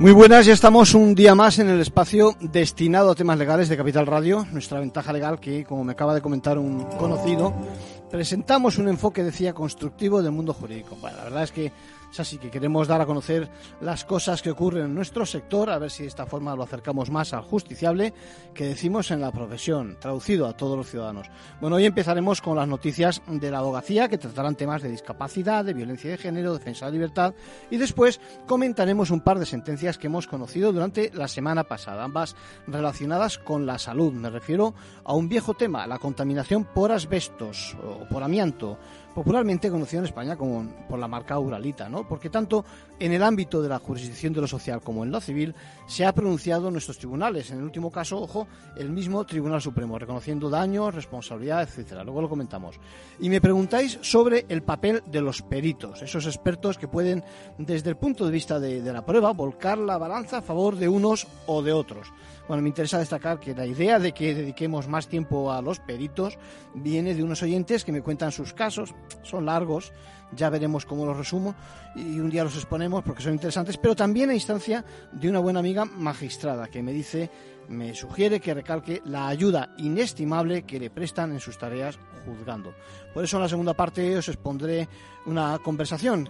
Muy buenas, ya estamos un día más en el espacio destinado a temas legales de Capital Radio, nuestra ventaja legal que, como me acaba de comentar un conocido, presentamos un enfoque, decía, constructivo del mundo jurídico. La verdad es que es así que queremos dar a conocer las cosas que ocurren en nuestro sector, a ver si de esta forma lo acercamos más al justiciable que decimos en la profesión, traducido a todos los ciudadanos. Bueno, hoy empezaremos con las noticias de la abogacía, que tratarán temas de discapacidad, de violencia de género, defensa de la libertad, y después comentaremos un par de sentencias que hemos conocido durante la semana pasada, ambas relacionadas con la salud. Me refiero a un viejo tema, la contaminación por asbestos o por amianto popularmente conocido en España como por la marca Uralita, ¿no? Porque tanto en el ámbito de la jurisdicción de lo social como en lo civil se ha pronunciado en nuestros tribunales. En el último caso, ojo, el mismo Tribunal Supremo, reconociendo daños, responsabilidad, etcétera. Luego lo comentamos. Y me preguntáis sobre el papel de los peritos, esos expertos que pueden, desde el punto de vista de, de la prueba, volcar la balanza a favor de unos o de otros. Bueno, me interesa destacar que la idea de que dediquemos más tiempo a los peritos viene de unos oyentes que me cuentan sus casos, son largos, ya veremos cómo los resumo y un día los exponemos porque son interesantes, pero también a instancia de una buena amiga magistrada que me dice, me sugiere que recalque la ayuda inestimable que le prestan en sus tareas juzgando. Por eso en la segunda parte os expondré una conversación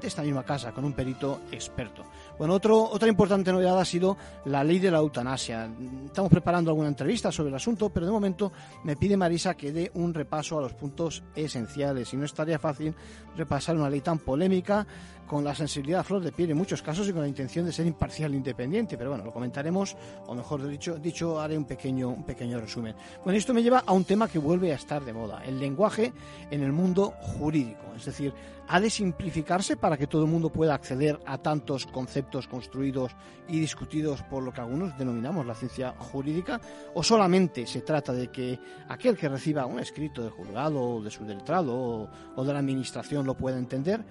de esta misma casa con un perito experto. Bueno, otro, otra importante novedad ha sido la ley de la eutanasia. Estamos preparando alguna entrevista sobre el asunto, pero de momento me pide Marisa que dé un repaso a los puntos esenciales y no estaría fácil repasar una ley tan polémica con la sensibilidad a flor de piel en muchos casos y con la intención de ser imparcial e independiente. Pero bueno, lo comentaremos, o mejor dicho, dicho haré un pequeño, un pequeño resumen. Bueno, esto me lleva a un tema que vuelve a estar de moda, el lenguaje en el mundo jurídico. Es decir, ha de simplificarse para que todo el mundo pueda acceder a tantos conceptos construidos y discutidos por lo que algunos denominamos la ciencia jurídica, o solamente se trata de que aquel que reciba un escrito de juzgado o de su letrado o de la administración lo pueda entender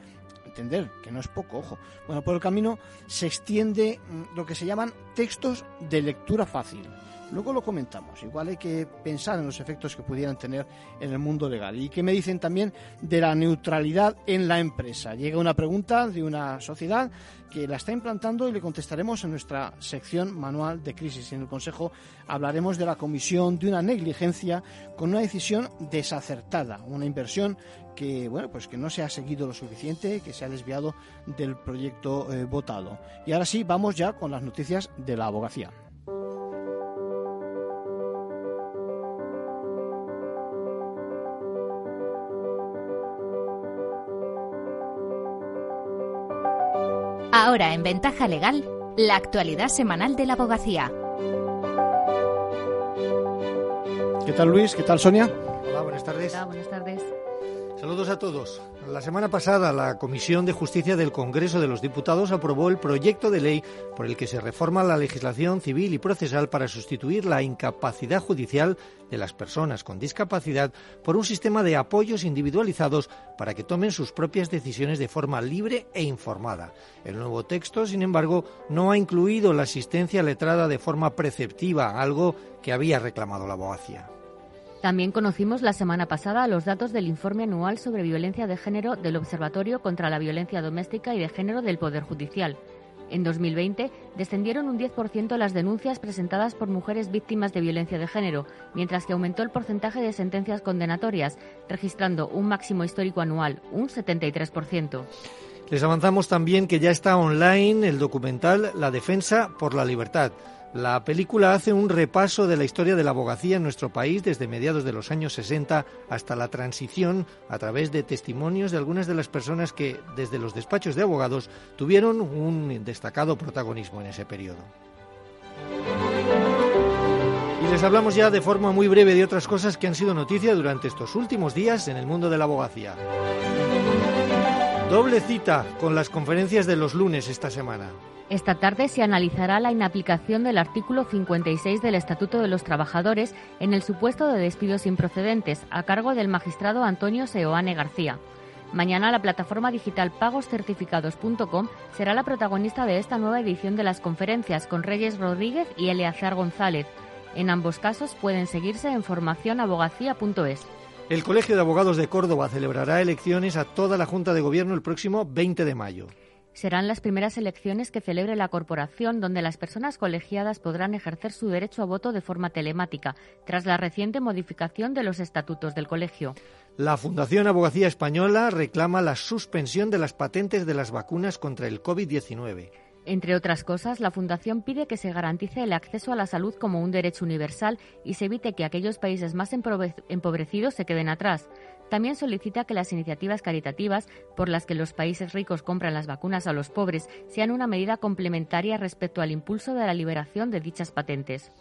entender, que no es poco, ojo. Bueno, por el camino se extiende mm, lo que se llaman textos de lectura fácil. Luego lo comentamos. Igual hay que pensar en los efectos que pudieran tener en el mundo legal. ¿Y qué me dicen también de la neutralidad en la empresa? Llega una pregunta de una sociedad que la está implantando y le contestaremos en nuestra sección manual de crisis. En el Consejo hablaremos de la comisión de una negligencia con una decisión desacertada, una inversión que bueno pues que no se ha seguido lo suficiente, que se ha desviado del proyecto eh, votado. Y ahora sí, vamos ya con las noticias de la abogacía. Ahora en Ventaja Legal, la actualidad semanal de la abogacía. ¿Qué tal Luis? ¿Qué tal Sonia? Hola, buenas tardes. Hola, buenas tardes. Saludos a todos. La semana pasada, la Comisión de Justicia del Congreso de los Diputados aprobó el proyecto de ley por el que se reforma la legislación civil y procesal para sustituir la incapacidad judicial de las personas con discapacidad por un sistema de apoyos individualizados para que tomen sus propias decisiones de forma libre e informada. El nuevo texto, sin embargo, no ha incluido la asistencia letrada de forma preceptiva, algo que había reclamado la abogacía. También conocimos la semana pasada los datos del informe anual sobre violencia de género del Observatorio contra la Violencia Doméstica y de Género del Poder Judicial. En 2020 descendieron un 10% las denuncias presentadas por mujeres víctimas de violencia de género, mientras que aumentó el porcentaje de sentencias condenatorias, registrando un máximo histórico anual, un 73%. Les avanzamos también que ya está online el documental La Defensa por la Libertad la película hace un repaso de la historia de la abogacía en nuestro país desde mediados de los años 60 hasta la transición a través de testimonios de algunas de las personas que desde los despachos de abogados tuvieron un destacado protagonismo en ese periodo. Y les hablamos ya de forma muy breve de otras cosas que han sido noticia durante estos últimos días en el mundo de la abogacía. Doble cita con las conferencias de los lunes esta semana. Esta tarde se analizará la inaplicación del artículo 56 del Estatuto de los Trabajadores en el supuesto de despidos improcedentes, a cargo del magistrado Antonio Seoane García. Mañana la plataforma digital pagoscertificados.com será la protagonista de esta nueva edición de las conferencias con Reyes Rodríguez y Eleazar González. En ambos casos pueden seguirse en formacionabogacía.es. El Colegio de Abogados de Córdoba celebrará elecciones a toda la Junta de Gobierno el próximo 20 de mayo. Serán las primeras elecciones que celebre la corporación donde las personas colegiadas podrán ejercer su derecho a voto de forma telemática, tras la reciente modificación de los estatutos del colegio. La Fundación Abogacía Española reclama la suspensión de las patentes de las vacunas contra el COVID-19. Entre otras cosas, la Fundación pide que se garantice el acceso a la salud como un derecho universal y se evite que aquellos países más empobrecidos se queden atrás. También solicita que las iniciativas caritativas por las que los países ricos compran las vacunas a los pobres sean una medida complementaria respecto al impulso de la liberación de dichas patentes.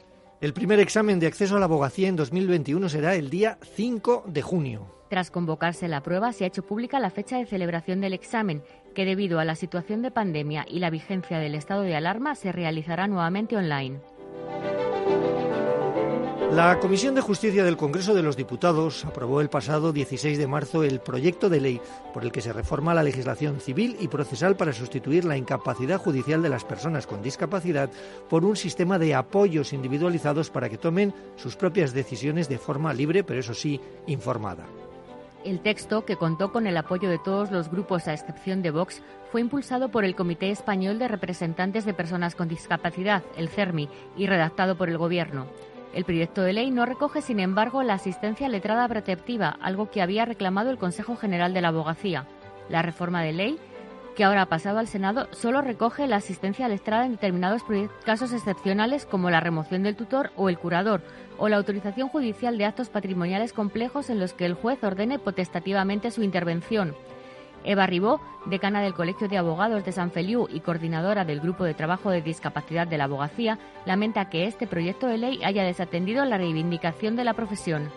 El primer examen de acceso a la abogacía en 2021 será el día 5 de junio. Tras convocarse la prueba, se ha hecho pública la fecha de celebración del examen, que debido a la situación de pandemia y la vigencia del estado de alarma se realizará nuevamente online. La Comisión de Justicia del Congreso de los Diputados aprobó el pasado 16 de marzo el proyecto de ley por el que se reforma la legislación civil y procesal para sustituir la incapacidad judicial de las personas con discapacidad por un sistema de apoyos individualizados para que tomen sus propias decisiones de forma libre, pero eso sí, informada. El texto, que contó con el apoyo de todos los grupos a excepción de Vox, fue impulsado por el Comité Español de Representantes de Personas con Discapacidad, el CERMI, y redactado por el Gobierno. El proyecto de ley no recoge, sin embargo, la asistencia letrada preceptiva, algo que había reclamado el Consejo General de la Abogacía. La reforma de ley, que ahora ha pasado al Senado, solo recoge la asistencia letrada en determinados casos excepcionales como la remoción del tutor o el curador, o la autorización judicial de actos patrimoniales complejos en los que el juez ordene potestativamente su intervención. Eva Ribó, decana del Colegio de Abogados de San Feliu y coordinadora del Grupo de Trabajo de Discapacidad de la Abogacía, lamenta que este proyecto de ley haya desatendido la reivindicación de la profesión.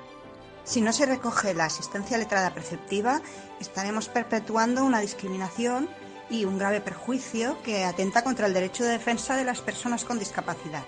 Si no se recoge la asistencia letrada preceptiva, estaremos perpetuando una discriminación y un grave perjuicio que atenta contra el derecho de defensa de las personas con discapacidad.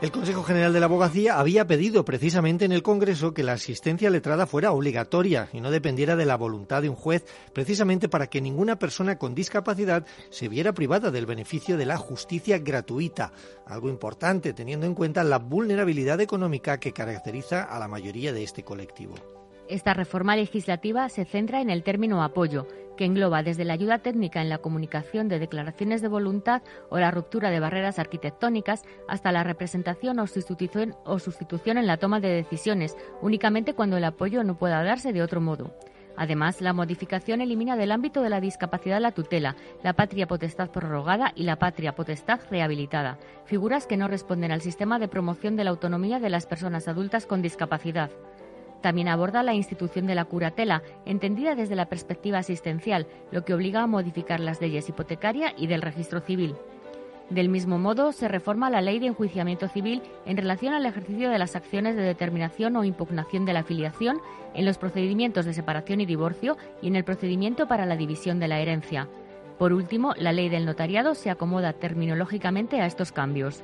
El Consejo General de la Abogacía había pedido precisamente en el Congreso que la asistencia letrada fuera obligatoria y no dependiera de la voluntad de un juez, precisamente para que ninguna persona con discapacidad se viera privada del beneficio de la justicia gratuita, algo importante teniendo en cuenta la vulnerabilidad económica que caracteriza a la mayoría de este colectivo. Esta reforma legislativa se centra en el término apoyo, que engloba desde la ayuda técnica en la comunicación de declaraciones de voluntad o la ruptura de barreras arquitectónicas hasta la representación o sustitución, en la toma de decisiones, únicamente cuando el apoyo no pueda darse de otro modo. Además, la modificación elimina del ámbito de la discapacidad la tutela, la patria potestad prorrogada y la patria potestad rehabilitada, figuras que no responden al sistema de promoción de la autonomía de las personas adultas con discapacidad. También aborda la institución de la curatela, entendida desde la perspectiva asistencial, lo que obliga a modificar las leyes hipotecaria y del registro civil. Del mismo modo, se reforma la ley de enjuiciamiento civil en relación al ejercicio de las acciones de determinación o impugnación de la afiliación en los procedimientos de separación y divorcio y en el procedimiento para la división de la herencia. Por último, la ley del notariado se acomoda terminológicamente a estos cambios.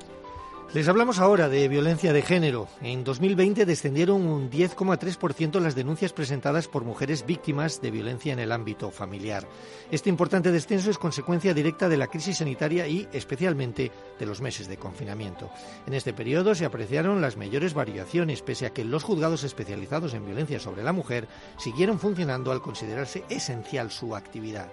Les hablamos ahora de violencia de género. En 2020 descendieron un 10,3% las denuncias presentadas por mujeres víctimas de violencia en el ámbito familiar. Este importante descenso es consecuencia directa de la crisis sanitaria y, especialmente, de los meses de confinamiento. En este periodo se apreciaron las mayores variaciones, pese a que los juzgados especializados en violencia sobre la mujer siguieron funcionando al considerarse esencial su actividad.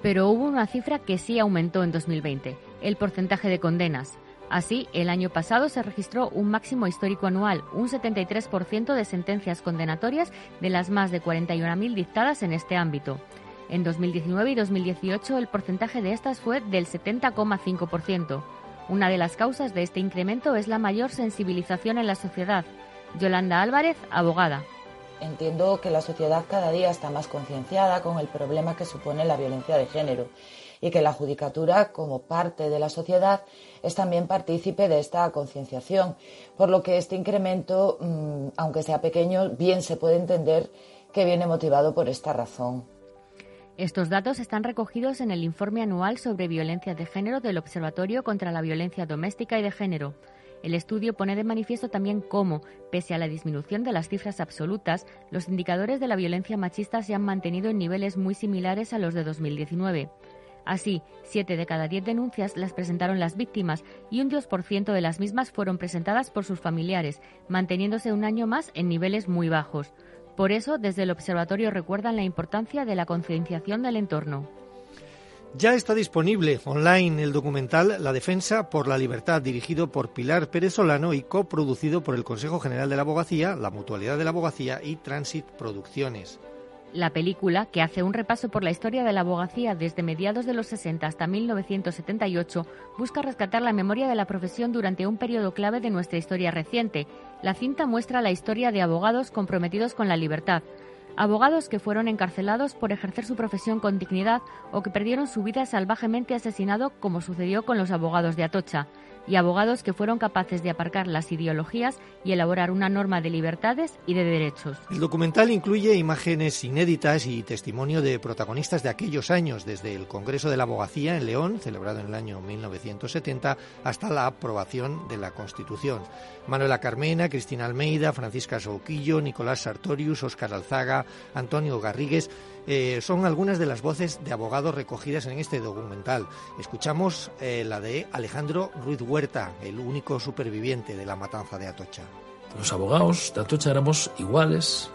Pero hubo una cifra que sí aumentó en 2020, el porcentaje de condenas. Así, el año pasado se registró un máximo histórico anual, un 73% de sentencias condenatorias de las más de 41.000 dictadas en este ámbito. En 2019 y 2018 el porcentaje de estas fue del 70,5%. Una de las causas de este incremento es la mayor sensibilización en la sociedad. Yolanda Álvarez, abogada. Entiendo que la sociedad cada día está más concienciada con el problema que supone la violencia de género y que la Judicatura, como parte de la sociedad, es también partícipe de esta concienciación, por lo que este incremento, mm, aunque sea pequeño, bien se puede entender que viene motivado por esta razón. Estos datos están recogidos en el informe anual sobre violencia de género del Observatorio contra la Violencia Doméstica y de Género. El estudio pone de manifiesto también cómo, pese a la disminución de las cifras absolutas, los indicadores de la violencia machista se han mantenido en niveles muy similares a los de 2019. Así, siete de cada diez denuncias las presentaron las víctimas y un 2% de las mismas fueron presentadas por sus familiares, manteniéndose un año más en niveles muy bajos. Por eso, desde el observatorio recuerdan la importancia de la concienciación del entorno. Ya está disponible online el documental La Defensa por la Libertad, dirigido por Pilar Pérez Solano y coproducido por el Consejo General de la Abogacía, la Mutualidad de la Abogacía y Transit Producciones. La película, que hace un repaso por la historia de la abogacía desde mediados de los 60 hasta 1978, busca rescatar la memoria de la profesión durante un periodo clave de nuestra historia reciente. La cinta muestra la historia de abogados comprometidos con la libertad, abogados que fueron encarcelados por ejercer su profesión con dignidad o que perdieron su vida salvajemente asesinado como sucedió con los abogados de Atocha y abogados que fueron capaces de aparcar las ideologías y elaborar una norma de libertades y de derechos. El documental incluye imágenes inéditas y testimonio de protagonistas de aquellos años, desde el Congreso de la Abogacía en León, celebrado en el año 1970, hasta la aprobación de la Constitución. Manuela Carmena, Cristina Almeida, Francisca Souquillo, Nicolás Sartorius, Óscar Alzaga, Antonio Garrigues eh, son algunas de las voces de abogados recogidas en este documental. Escuchamos eh, la de Alejandro Ruiz Huerta, el único superviviente de la matanza de Atocha. Los abogados de Atocha éramos iguales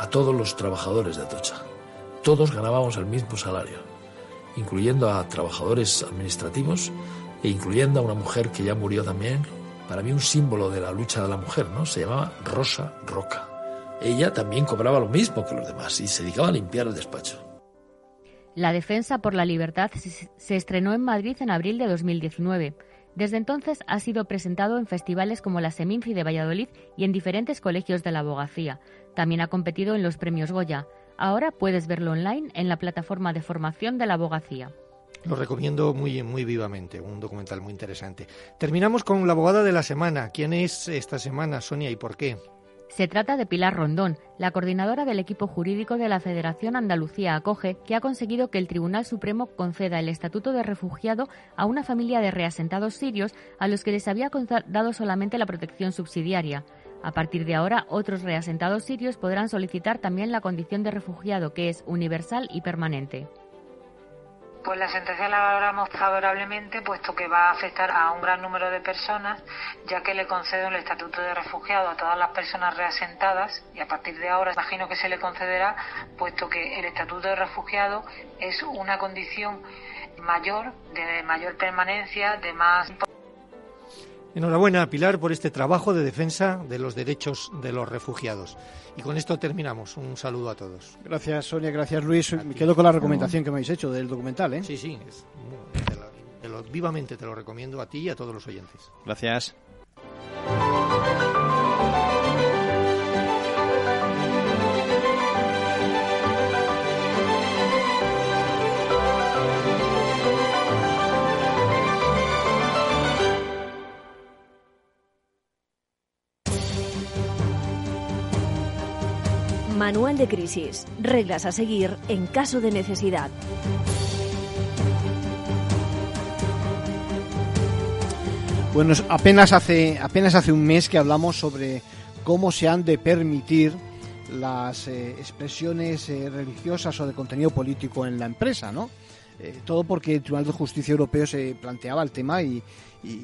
a todos los trabajadores de Atocha. Todos ganábamos el mismo salario, incluyendo a trabajadores administrativos e incluyendo a una mujer que ya murió también. Para mí un símbolo de la lucha de la mujer, ¿no? Se llamaba Rosa Roca ella también cobraba lo mismo que los demás y se dedicaba a limpiar el despacho. La defensa por la libertad se estrenó en Madrid en abril de 2019. Desde entonces ha sido presentado en festivales como la Seminci de Valladolid y en diferentes colegios de la abogacía. También ha competido en los premios Goya. Ahora puedes verlo online en la plataforma de formación de la abogacía. Lo recomiendo muy, muy vivamente, un documental muy interesante. Terminamos con la abogada de la semana. ¿Quién es esta semana, Sonia, y por qué? Se trata de Pilar Rondón, la coordinadora del equipo jurídico de la Federación Andalucía Acoge, que ha conseguido que el Tribunal Supremo conceda el estatuto de refugiado a una familia de reasentados sirios a los que les había dado solamente la protección subsidiaria. A partir de ahora, otros reasentados sirios podrán solicitar también la condición de refugiado, que es universal y permanente. Pues la sentencia la valoramos favorablemente, puesto que va a afectar a un gran número de personas, ya que le concede el estatuto de refugiado a todas las personas reasentadas, y a partir de ahora imagino que se le concederá, puesto que el estatuto de refugiado es una condición mayor, de mayor permanencia, de más Enhorabuena, Pilar, por este trabajo de defensa de los derechos de los refugiados. Y con esto terminamos. Un saludo a todos. Gracias, Sonia. Gracias, Luis. Me quedo con la recomendación que me habéis hecho del documental. ¿eh? Sí, sí. vivamente te lo recomiendo a ti y a todos los oyentes. Gracias. Manual de crisis. Reglas a seguir en caso de necesidad. Bueno, apenas hace, apenas hace un mes que hablamos sobre cómo se han de permitir las eh, expresiones eh, religiosas o de contenido político en la empresa, ¿no? Eh, todo porque el Tribunal de Justicia Europeo se planteaba el tema y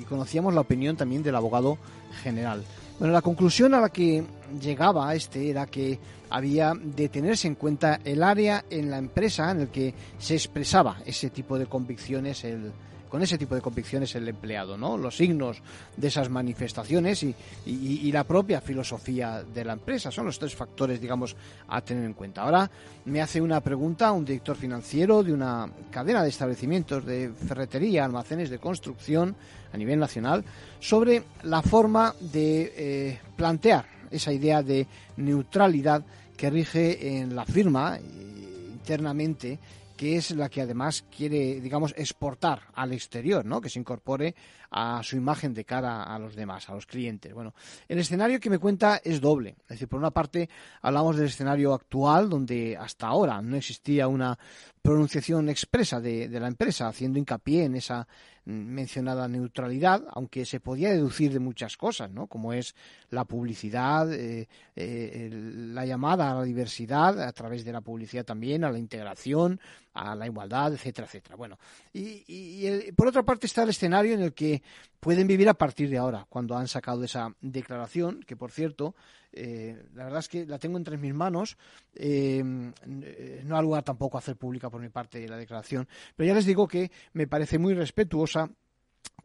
conocíamos la opinión también del abogado general. Bueno, la conclusión a la que llegaba este era que había de tenerse en cuenta el área en la empresa en el que se expresaba ese tipo de convicciones el, con ese tipo de convicciones el empleado, ¿no? Los signos de esas manifestaciones y, la propia filosofía de la empresa son los tres factores, digamos, a tener en cuenta. Ahora me hace una pregunta un director financiero de una cadena de establecimientos de ferretería, almacenes de construcción a nivel nacional sobre la forma de eh, plantear esa idea de neutralidad que rige en la firma eh, internamente que es la que además quiere, digamos, exportar al exterior, ¿no? Que se incorpore a su imagen de cara a los demás, a los clientes. Bueno, el escenario que me cuenta es doble. Es decir, por una parte hablamos del escenario actual, donde hasta ahora no existía una pronunciación expresa de, de la empresa, haciendo hincapié en esa mencionada neutralidad, aunque se podía deducir de muchas cosas, ¿no? Como es la publicidad, eh, eh, la llamada a la diversidad a través de la publicidad también, a la integración, a la igualdad, etcétera, etcétera. Bueno, y, por otra parte está el escenario en el que pueden vivir a partir de ahora, cuando han sacado esa declaración, que por cierto, eh, la verdad es que la tengo entre mis manos, no ha lugar tampoco a hacer pública por mi parte la declaración, pero ya les digo que me parece muy respetuosa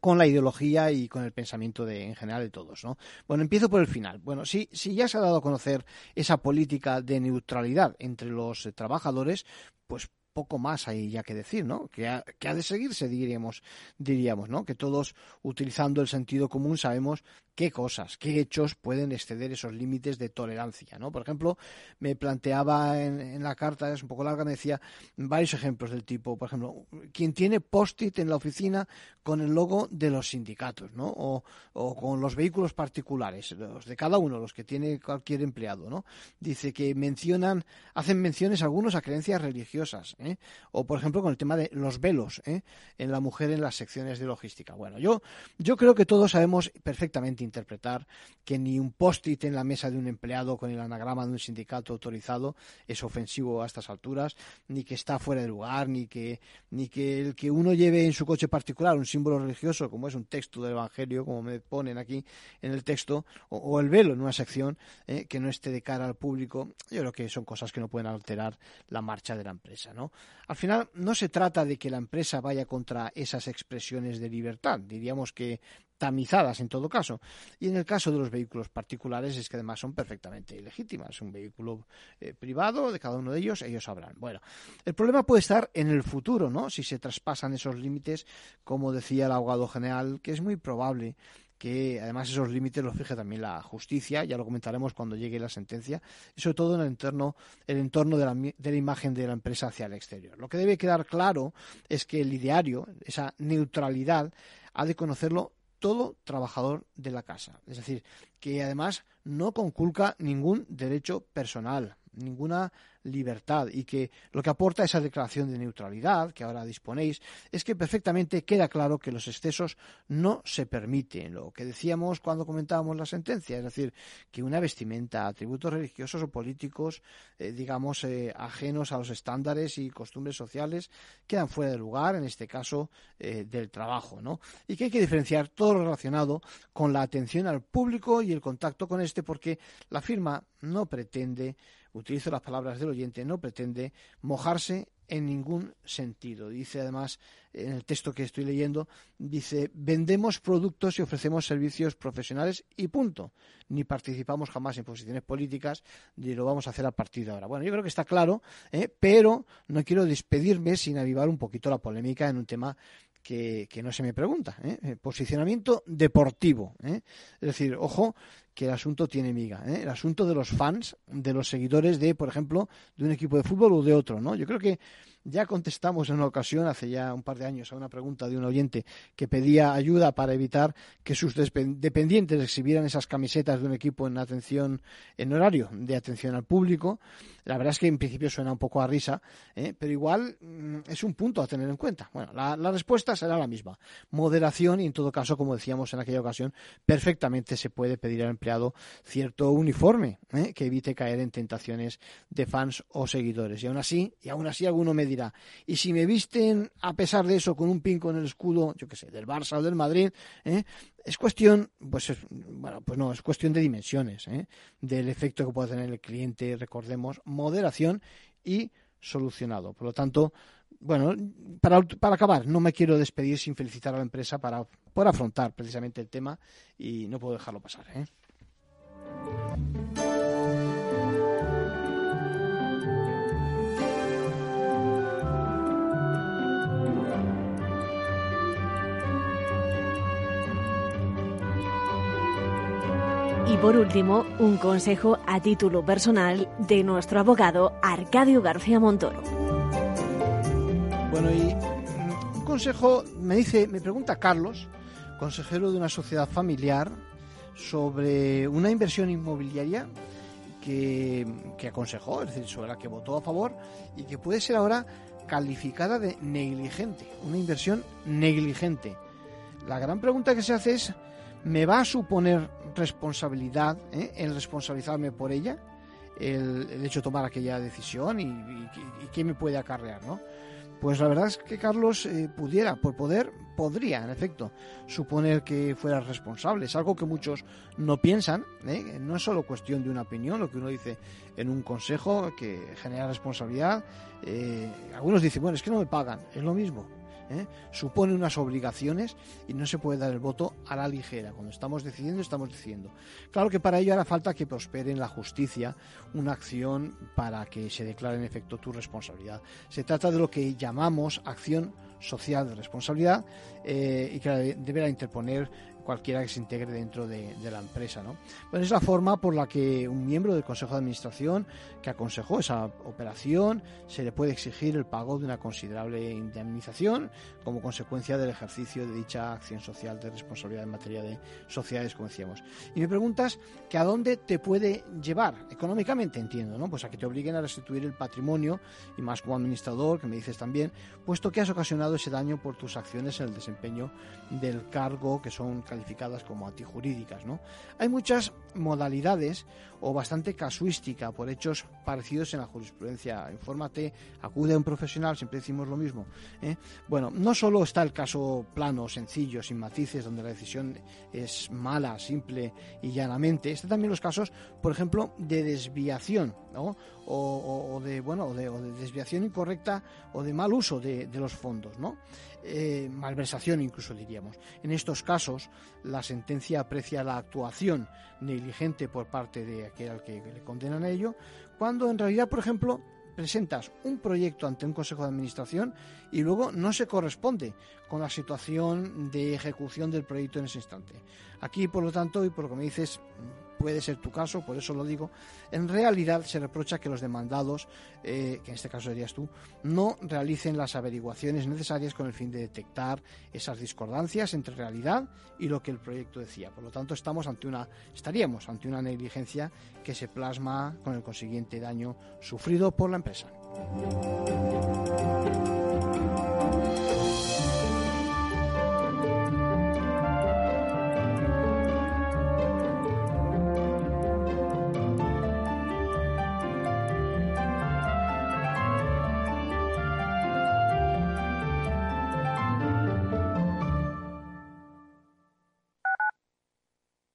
con la ideología y con el pensamiento de, en general de todos. ¿no? Bueno, empiezo por el final. Bueno, si, si ya se ha dado a conocer esa política de neutralidad entre los eh, trabajadores, pues poco más hay ya que decir, ¿no? Que ha, ha de seguirse, diríamos, diríamos, ¿no? Que todos, utilizando el sentido común, sabemos qué cosas, qué hechos pueden exceder esos límites de tolerancia, ¿no? Por ejemplo, me planteaba en, la carta, es un poco larga, me decía varios ejemplos del tipo, por ejemplo, quien tiene post-it en la oficina con el logo de los sindicatos, ¿no? O, con los vehículos particulares, los de cada uno, los que tiene cualquier empleado, ¿no? Dice que mencionan, hacen menciones algunos a creencias religiosas, ¿eh? O, por ejemplo, con el tema de los velos, ¿eh? En la mujer en las secciones de logística. Bueno, yo, yo creo que todos sabemos perfectamente interpretar que ni un post-it en la mesa de un empleado con el anagrama de un sindicato autorizado es ofensivo a estas alturas, ni que está fuera de lugar, ni que, ni que el que uno lleve en su coche particular un símbolo religioso, como es un texto del Evangelio, como me ponen aquí en el texto, o, el velo en una sección eh, que no esté de cara al público, yo creo que son cosas que no pueden alterar la marcha de la empresa. ¿no? Al final, no se trata de que la empresa vaya contra esas expresiones de libertad, diríamos que tamizadas en todo caso. Y en el caso de los vehículos particulares es que además son perfectamente ilegítimas. Un vehículo eh, privado de cada uno de ellos, ellos sabrán. Bueno, el problema puede estar en el futuro, ¿no? Si se traspasan esos límites, como decía el abogado general, que es muy probable que además esos límites los fije también la justicia, ya lo comentaremos cuando llegue la sentencia, y sobre todo en el entorno, el entorno de la, de la imagen de la empresa hacia el exterior. Lo que debe quedar claro es que el ideario, esa neutralidad, ha de conocerlo todo trabajador de la casa. Es decir, que además no conculca ningún derecho personal, ninguna libertad y que lo que aporta esa declaración de neutralidad que ahora disponéis es que perfectamente queda claro que los excesos no se permiten. Lo que decíamos cuando comentábamos la sentencia, es decir, que una vestimenta, atributos religiosos o políticos, eh, digamos, eh, ajenos a los estándares y costumbres sociales, quedan fuera de lugar, en este caso, eh, del trabajo, ¿no? Y que hay que diferenciar todo lo relacionado con la atención al público y el contacto con este, porque la firma no pretende utilizo las palabras del oyente, no pretende mojarse en ningún sentido. Dice además, en el texto que estoy leyendo, dice, vendemos productos y ofrecemos servicios profesionales y punto. Ni participamos jamás en posiciones políticas, ni lo vamos a hacer a partir de ahora. Bueno, yo creo que está claro, ¿eh? pero no quiero despedirme sin avivar un poquito la polémica en un tema que, no se me pregunta. ¿eh? Eh, posicionamiento deportivo. Es decir, ojo, que el asunto tiene miga. ¿eh? El asunto de los fans, de los seguidores de, por ejemplo, de un equipo de fútbol o de otro. ¿no? Yo creo que ya contestamos en una ocasión, hace ya un par de años, a una pregunta de un oyente que pedía ayuda para evitar que sus dependientes exhibieran esas camisetas de un equipo en atención, en horario de atención al público. La verdad es que en principio suena un poco a risa, ¿eh? pero igual mm, es un punto a tener en cuenta. Bueno, la, respuesta será la misma. Moderación y en todo caso, como decíamos en aquella ocasión, perfectamente se puede pedir al empleado cierto uniforme ¿eh? que evite caer en tentaciones de fans o seguidores. Y aún así, y aún así alguno me y si me visten a pesar de eso con un pin con el escudo, yo qué sé, del Barça o del Madrid, ¿eh? es cuestión, pues bueno, pues no, es cuestión de dimensiones, ¿eh? del efecto que puede tener el cliente, recordemos, moderación y solucionado. Por lo tanto, bueno, para, para, acabar, no me quiero despedir sin felicitar a la empresa para, por afrontar precisamente el tema y no puedo dejarlo pasar. ¿eh? Por último, un consejo a título personal de nuestro abogado Arcadio García Montoro. Bueno, y mm, un consejo, me dice, me pregunta Carlos, consejero de una sociedad familiar, sobre una inversión inmobiliaria que, que aconsejó, es decir, sobre la que votó a favor y que puede ser ahora calificada de negligente, una inversión negligente. La gran pregunta que se hace es, ¿me va a suponer responsabilidad eh, el responsabilizarme por ella? El, hecho de tomar aquella decisión y, qué me puede acarrear, ¿no? Pues la verdad es que Carlos eh, pudiera, por poder, podría, en efecto, suponer que fuera responsable. Es algo que muchos no piensan. ¿eh? No es solo cuestión de una opinión, lo que uno dice en un consejo que genera responsabilidad. Eh, algunos dicen, bueno, es que no me pagan. Es lo mismo. ¿Eh? supone unas obligaciones y no se puede dar el voto a la ligera. Cuando estamos decidiendo, estamos decidiendo. Claro que para ello hará falta que prospere en la justicia una acción para que se declare en efecto tu responsabilidad. Se trata de lo que llamamos acción social de responsabilidad eh, y que deberá interponer cualquiera que se integre dentro de, la empresa. ¿no? Pues es la forma por la que un miembro del Consejo de Administración que aconsejó esa operación se le puede exigir el pago de una considerable indemnización como consecuencia del ejercicio de dicha acción social de responsabilidad en materia de sociedades, como decíamos. Y me preguntas que a dónde te puede llevar económicamente, entiendo, ¿no? Pues a que te obliguen a restituir el patrimonio y más como administrador, que me dices también, puesto que has ocasionado ese daño por tus acciones en el desempeño del cargo que son calificadas como antijurídicas. ¿no? Hay muchas modalidades o bastante casuística por hechos parecidos en la jurisprudencia. Infórmate, acude a un profesional, siempre decimos lo mismo. ¿eh? Bueno, no solo está el caso plano, sencillo, sin matices, donde la decisión es mala, simple y llanamente. Están también los casos, por ejemplo, de desviación, o, de bueno, de, desviación incorrecta o de mal uso de, de los fondos, ¿no? Eh, malversación incluso diríamos. En estos casos, la sentencia aprecia la actuación negligente por parte de aquel al que le condenan a ello, cuando en realidad, por ejemplo, presentas un proyecto ante un consejo de administración y luego no se corresponde con la situación de ejecución del proyecto en ese instante. Aquí, por lo tanto, y por lo que me dices, puede ser tu caso, por eso lo digo, en realidad se reprocha que los demandados, eh, que en este caso serías tú, no realicen las averiguaciones necesarias con el fin de detectar esas discordancias entre realidad y lo que el proyecto decía. Por lo tanto, estamos ante una, estaríamos ante una negligencia que se plasma con el consiguiente daño sufrido por la empresa.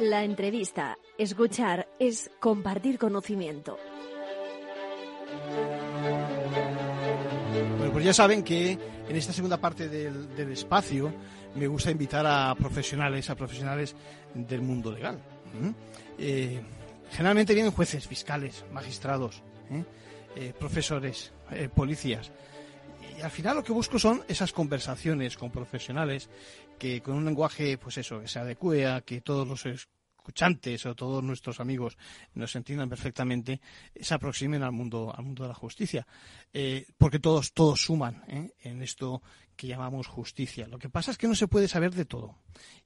La entrevista, escuchar, es compartir conocimiento. Bueno, pues ya saben que en esta segunda parte del, espacio me gusta invitar a profesionales, a profesionales del mundo legal. Eh, generalmente vienen jueces, fiscales, magistrados, ¿eh? Eh, profesores, policías. Al final lo que busco son esas conversaciones con profesionales que con un lenguaje, pues eso, que se adecue a que todos los escuchantes o todos nuestros amigos nos entiendan perfectamente, se aproximen al mundo, al mundo de la justicia. Eh, porque todos, todos suman ¿eh? en esto que llamamos justicia. Lo que pasa es que no se puede saber de todo.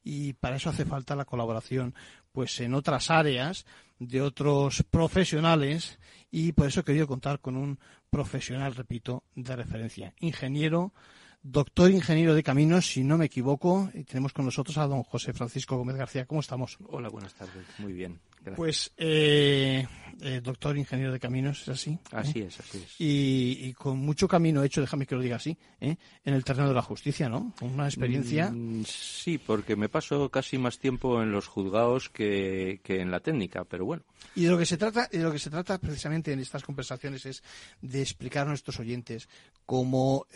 Y para eso hace falta la colaboración, pues en otras áreas de otros profesionales. Y por eso he querido contar con un profesional, repito, de referencia. Ingeniero, doctor ingeniero de caminos, si no me equivoco, y tenemos con nosotros a don José Francisco Gómez García. ¿Cómo estamos? Hola, buenas tardes. Muy bien. Pues, eh, eh, doctor ingeniero de caminos, ¿es así? Así es, así es. Y, con mucho camino hecho, déjame que lo diga así, ¿eh? en el terreno de la justicia, ¿no? Una experiencia. Mm, sí, porque me paso casi más tiempo en los juzgados que, que, en la técnica, pero bueno. Y de lo que se trata, de lo que se trata precisamente en estas conversaciones es de explicar a nuestros oyentes cómo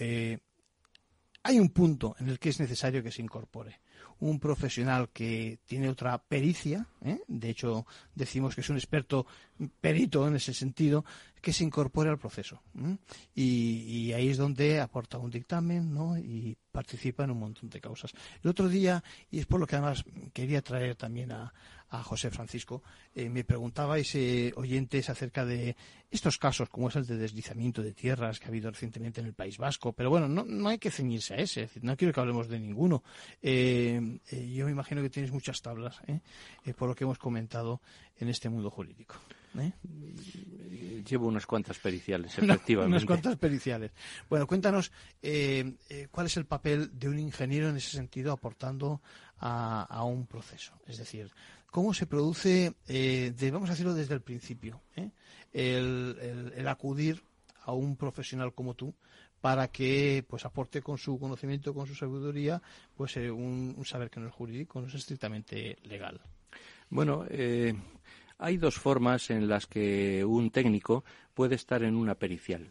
hay un punto en el que es necesario que se incorpore un profesional que tiene otra pericia, ¿eh? de hecho decimos que es un experto perito en ese sentido, que se incorpore al proceso. Y, ahí es donde aporta un dictamen ¿no? y participa en un montón de causas. El otro día, y es por lo que además quería traer también a, a José Francisco, eh, me preguntabais eh, oyentes acerca de estos casos, como es el de deslizamiento de tierras que ha habido recientemente en el País Vasco. Pero bueno, no, no hay que ceñirse a ese, no quiero que hablemos de ninguno. Eh, yo me imagino que tienes muchas tablas, por lo que hemos comentado en este mundo jurídico. Llevo unas cuantas periciales, efectivamente. unas cuantas periciales. Bueno, cuéntanos cuál es el papel de un ingeniero en ese sentido aportando a, a un proceso. Es decir, cómo se produce, eh, vamos a hacerlo desde el principio, ¿eh? el, acudir a un profesional como tú para que pues aporte con su conocimiento, con su sabiduría, pues eh, un, saber que no es jurídico, no es estrictamente legal. Bueno, hay dos formas en las que un técnico puede estar en una pericial.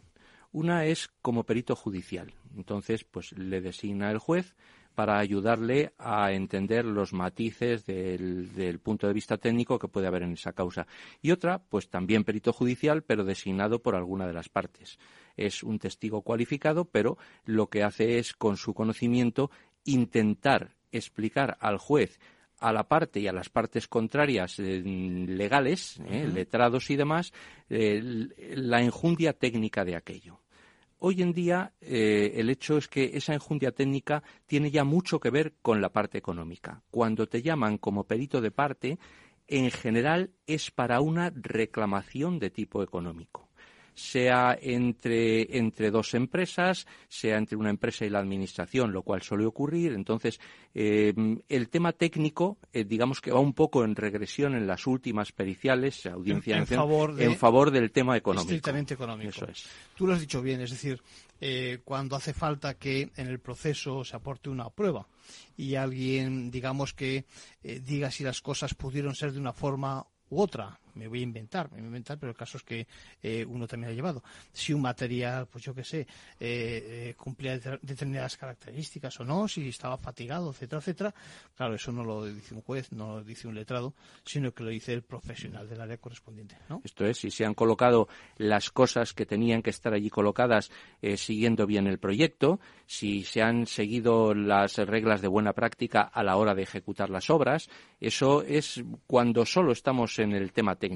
Una es como perito judicial. Entonces, pues le designa el juez para ayudarle a entender los matices del, punto de vista técnico que puede haber en esa causa. Y otra, pues también perito judicial, pero designado por alguna de las partes. Es un testigo cualificado, pero lo que hace es, con su conocimiento, intentar explicar al juez a la parte y a las partes contrarias eh, legales, eh, letrados y demás, eh, la enjundia técnica de aquello. Hoy en día el hecho es que esa enjundia técnica tiene ya mucho que ver con la parte económica. Cuando te llaman como perito de parte, en general es para una reclamación de tipo económico sea entre, entre dos empresas, sea entre una empresa y la administración, lo cual suele ocurrir. Entonces, eh, el tema técnico, eh, digamos que va un poco en regresión en las últimas periciales, audiencia en, favor, en favor del tema económico. Estrictamente económico. Eso es. Tú lo has dicho bien, es decir, eh, cuando hace falta que en el proceso se aporte una prueba y alguien, digamos que diga si las cosas pudieron ser de una forma u otra, me voy a inventar, me voy a inventar, pero el caso es que eh, uno también ha llevado. Si un material, pues yo qué sé, eh, eh, cumplía determinadas características o no, si estaba fatigado, etcétera, etcétera, claro, eso no lo dice un juez, no lo dice un letrado, sino que lo dice el profesional del área correspondiente. ¿no? Esto es, si se han colocado las cosas que tenían que estar allí colocadas siguiendo bien el proyecto, si se han seguido las reglas de buena práctica a la hora de ejecutar las obras, eso es cuando solo estamos en el tema técnico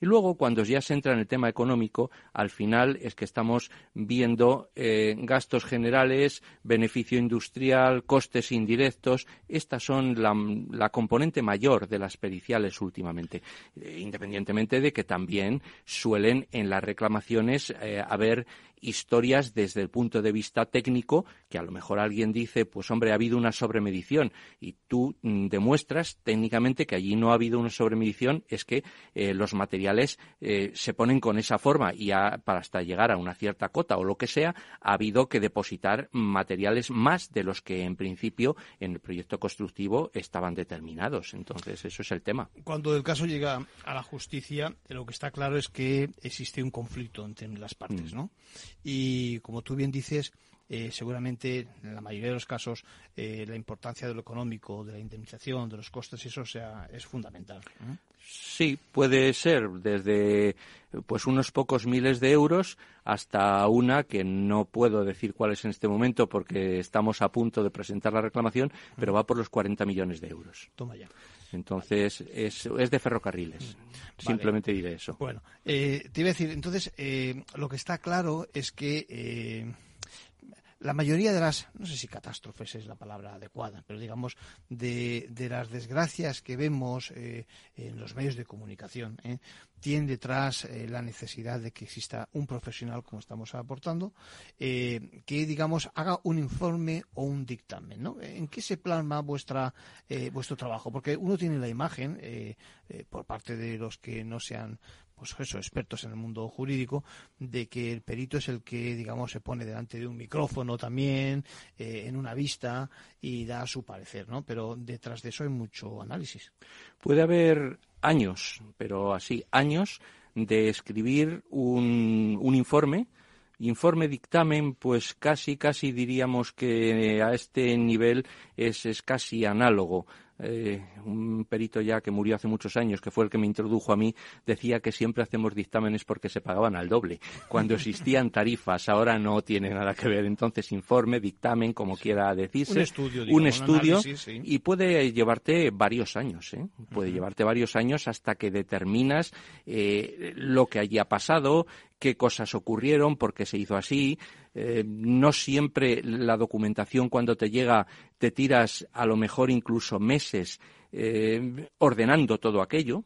Y luego, cuando ya se entra en el tema económico, al final es que estamos viendo eh, gastos generales, beneficio industrial, costes indirectos. Estas son la, componente mayor de las periciales últimamente, eh, independientemente de que también suelen en las reclamaciones eh, haber historias desde el punto de vista técnico, que a lo mejor alguien dice, pues hombre, ha habido una sobremedición y tú mm, demuestras técnicamente que allí no ha habido una sobremedición, es que eh, los materiales eh, se ponen con esa forma y para hasta llegar a una cierta cota o lo que sea, ha habido que depositar materiales más de los que en principio en el proyecto constructivo estaban determinados. Entonces, eso es el tema. Cuando el caso llega a la justicia, lo que está claro es que existe un conflicto entre las partes, mm. Y como tú bien dices, eh, seguramente en la mayoría de los casos eh, la importancia de lo económico, de la indemnización, de los costes, eso sea, es fundamental. Sí, puede ser desde pues unos pocos miles de euros hasta una que no puedo decir cuál es en este momento porque estamos a punto de presentar la reclamación, pero va por los 40 millones de euros. Toma ya. Entonces, es, es, de ferrocarriles. Simplemente diré eso. Bueno, eh, te iba a decir, entonces, lo que está claro es que la mayoría de las, no sé si catástrofes es la palabra adecuada, pero digamos, de, de las desgracias que vemos eh, en los medios de comunicación, eh, tiene detrás eh, la necesidad de que exista un profesional, como estamos aportando, que, digamos, haga un informe o un dictamen. ¿no? ¿En qué se plasma vuestra, vuestro trabajo? Porque uno tiene la imagen, por parte de los que no sean pues eso, expertos en el mundo jurídico, de que el perito es el que, digamos, se pone delante de un micrófono también, eh, en una vista, y da su parecer, ¿no? Pero detrás de eso hay mucho análisis. Puede haber años, pero así, años de escribir un, un informe, informe dictamen, pues casi, casi diríamos que a este nivel es, es casi análogo eh, un perito ya que murió hace muchos años, que fue el que me introdujo a mí, decía que siempre hacemos dictámenes porque se pagaban al doble. Cuando existían tarifas, ahora no tiene nada que ver. Entonces, informe, dictamen, como quiera decirse. Un estudio, un estudio y puede llevarte varios años. ¿eh? Puede llevarte varios años hasta que determinas eh, lo que allí ha pasado, qué cosas ocurrieron, por qué se hizo así. Eh, no siempre la documentación cuando te llega te tiras a lo mejor incluso meses eh, ordenando todo aquello.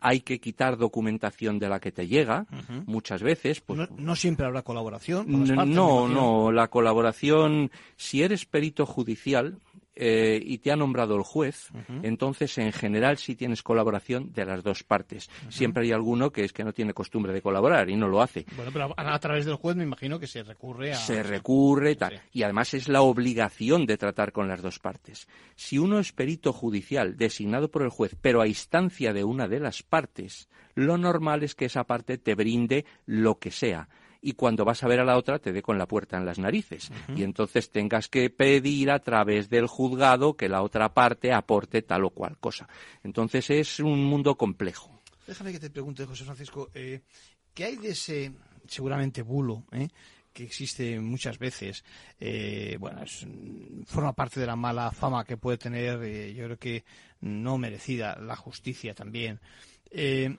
Hay que quitar documentación de la que te llega muchas veces. Pues, no, siempre habrá colaboración. no, no. La colaboración, si eres perito judicial, eh, y te ha nombrado el juez, entonces en general sí tienes colaboración de las dos partes. Siempre hay alguno que es que no tiene costumbre de colaborar y no lo hace. Bueno, pero a, través del juez me imagino que se recurre a... Se recurre, tal. Y además es la obligación de tratar con las dos partes. Si uno es perito judicial designado por el juez, pero a instancia de una de las partes, lo normal es que esa parte te brinde lo que sea y cuando vas a ver a la otra te dé con la puerta en las narices. Y entonces tengas que pedir a través del juzgado que la otra parte aporte tal o cual cosa. Entonces es un mundo complejo. Déjame que te pregunte, José Francisco, eh, ¿qué hay de ese seguramente bulo? Eh, que existe muchas veces, eh, bueno, forma parte de la mala fama que puede tener, eh, yo creo que no merecida, la justicia también. Eh,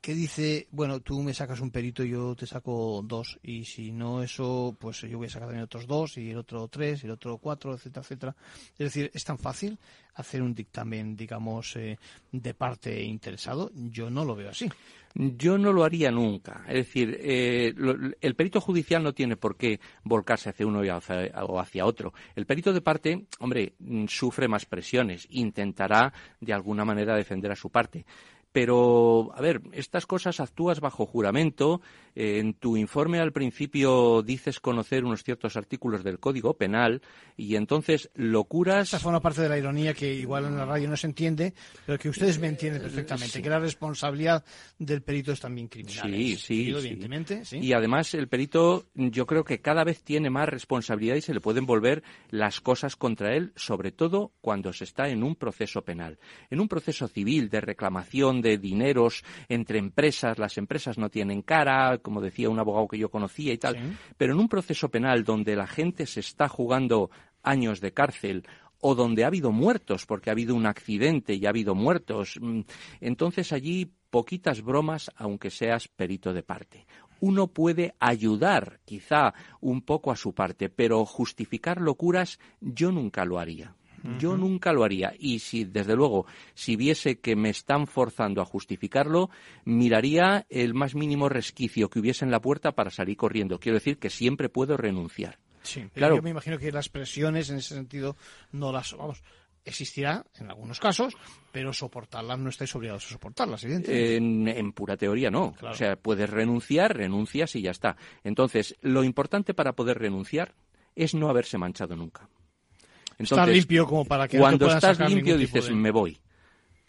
que dice, bueno, tú me sacas un perito, yo te saco dos, y si no eso, pues yo voy a sacar también otros dos, y el otro tres, y el otro cuatro, etcétera, etcétera. Es decir, es tan fácil hacer un dictamen, digamos, eh, de parte interesado. Yo no lo veo así. Yo no lo haría nunca. Es decir, eh, el perito judicial no tiene por qué volcarse hacia uno o hacia otro. El perito de parte, hombre, sufre más presiones, intentará de alguna manera defender a su parte. Pero, a ver, estas cosas actúas bajo juramento. en tu informe al principio dices conocer unos ciertos artículos del Código Penal y entonces locuras. Esta forma parte de la ironía que igual en la radio no se entiende, pero que ustedes me entienden perfectamente, que la responsabilidad del perito es también criminal. Sí, sí, evidentemente. Sí. Y además el perito yo creo que cada vez tiene más responsabilidad y se le pueden volver las cosas contra él, sobre todo cuando se está en un proceso penal. En un proceso civil de reclamación de dineros entre empresas, las empresas no tienen cara, como decía un abogado que yo conocía y tal, pero en un proceso penal donde la gente se está jugando años de cárcel o donde ha habido muertos, porque ha habido un accidente y ha habido muertos, mm, entonces allí poquitas bromas aunque seas perito de parte. Uno puede ayudar quizá un poco a su parte, pero justificar locuras yo nunca lo haría. Yo nunca lo haría. Y si, desde luego, si viese que me están forzando a justificarlo, miraría el más mínimo resquicio que hubiese en la puerta para salir corriendo. Quiero decir que siempre puedo renunciar. Sí, claro. yo me imagino que las presiones en ese sentido no las vamos existirá en algunos casos, pero soportarlas no estáis obligados a soportarlas, evidentemente. En, pura teoría no. O sea, puedes renunciar, renuncias y ya está. Entonces, lo importante para poder renunciar es no haberse manchado nunca. Estar limpio como para que cuando estás limpio dices me voy.